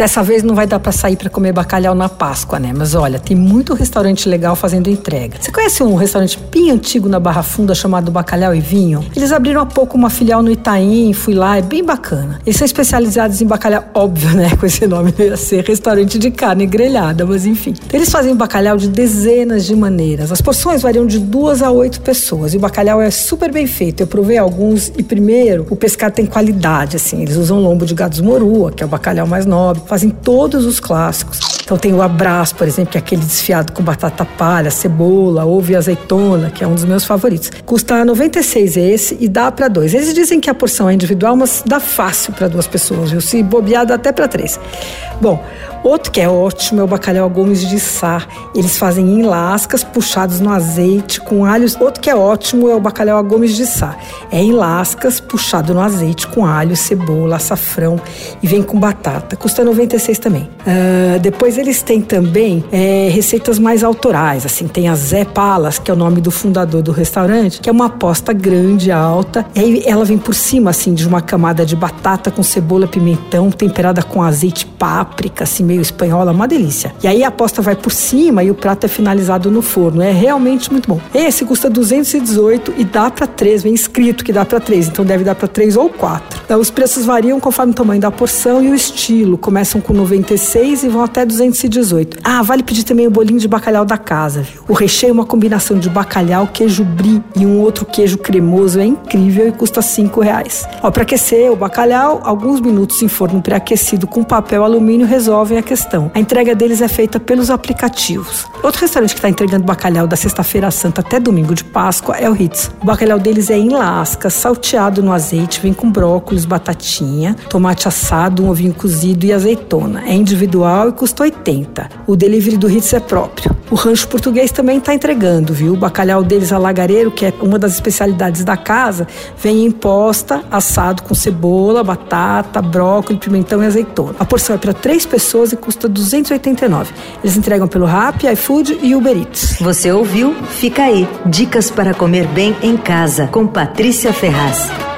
Dessa vez não vai dar para sair para comer bacalhau na Páscoa, né? Mas olha, tem muito restaurante legal fazendo entrega. Você conhece um restaurante bem antigo na Barra Funda chamado Bacalhau e Vinho? Eles abriram há pouco uma filial no Itaim, fui lá, é bem bacana. Eles são especializados em bacalhau, óbvio, né? Com esse nome não ia ser restaurante de carne grelhada, mas enfim. Eles fazem bacalhau de dezenas de maneiras. As porções variam de duas a oito pessoas e o bacalhau é super bem feito. Eu provei alguns e primeiro, o pescado tem qualidade, assim. Eles usam lombo de gados morua, que é o bacalhau mais nobre, fazem todos os clássicos. Então tem o abraço, por exemplo, que é aquele desfiado com batata palha, cebola, ovo e azeitona, que é um dos meus favoritos. Custa 96 esse e dá para dois. Eles dizem que a porção é individual, mas dá fácil para duas pessoas, viu? Se bobear, dá até para três. Bom, outro que é ótimo é o bacalhau Gomes de Sá. Eles fazem em lascas, puxados no azeite, com alhos. Outro que é ótimo é o bacalhau Gomes de Sá. É em lascas, puxado no azeite, com alho, cebola, açafrão e vem com batata. Custa 96 também. Uh, depois eles têm também é, receitas mais autorais, assim, tem a Zé Palas, que é o nome do fundador do restaurante, que é uma aposta grande, alta, e aí ela vem por cima, assim, de uma camada de batata com cebola, pimentão, temperada com azeite, páprica, assim, meio espanhola, uma delícia. E aí a aposta vai por cima e o prato é finalizado no forno, é realmente muito bom. Esse custa 218 e dá para três, vem escrito que dá para três, então deve dar para três ou quatro. Os preços variam conforme o tamanho da porção e o estilo, começam com 96 e vão até 200 218. Ah, vale pedir também o bolinho de bacalhau da casa, viu? O recheio é uma combinação de bacalhau, queijo brie e um outro queijo cremoso. É incrível e custa cinco reais. Ó, para aquecer o bacalhau, alguns minutos em forno pré-aquecido com papel alumínio resolvem a questão. A entrega deles é feita pelos aplicativos. Outro restaurante que está entregando bacalhau da sexta-feira santa até domingo de Páscoa é o Ritz. O bacalhau deles é em lascas, salteado no azeite, vem com brócolis, batatinha, tomate assado, um ovinho cozido e azeitona. É individual e custa 80. O delivery do Ritz é próprio. O rancho português também está entregando, viu? O bacalhau deles alagareiro, que é uma das especialidades da casa, vem em posta, assado com cebola, batata, brócolis, pimentão e azeitona. A porção é para três pessoas e custa 289. Eles entregam pelo Rap, iFood e Uber Eats. Você ouviu? Fica aí. Dicas para comer bem em casa com Patrícia Ferraz.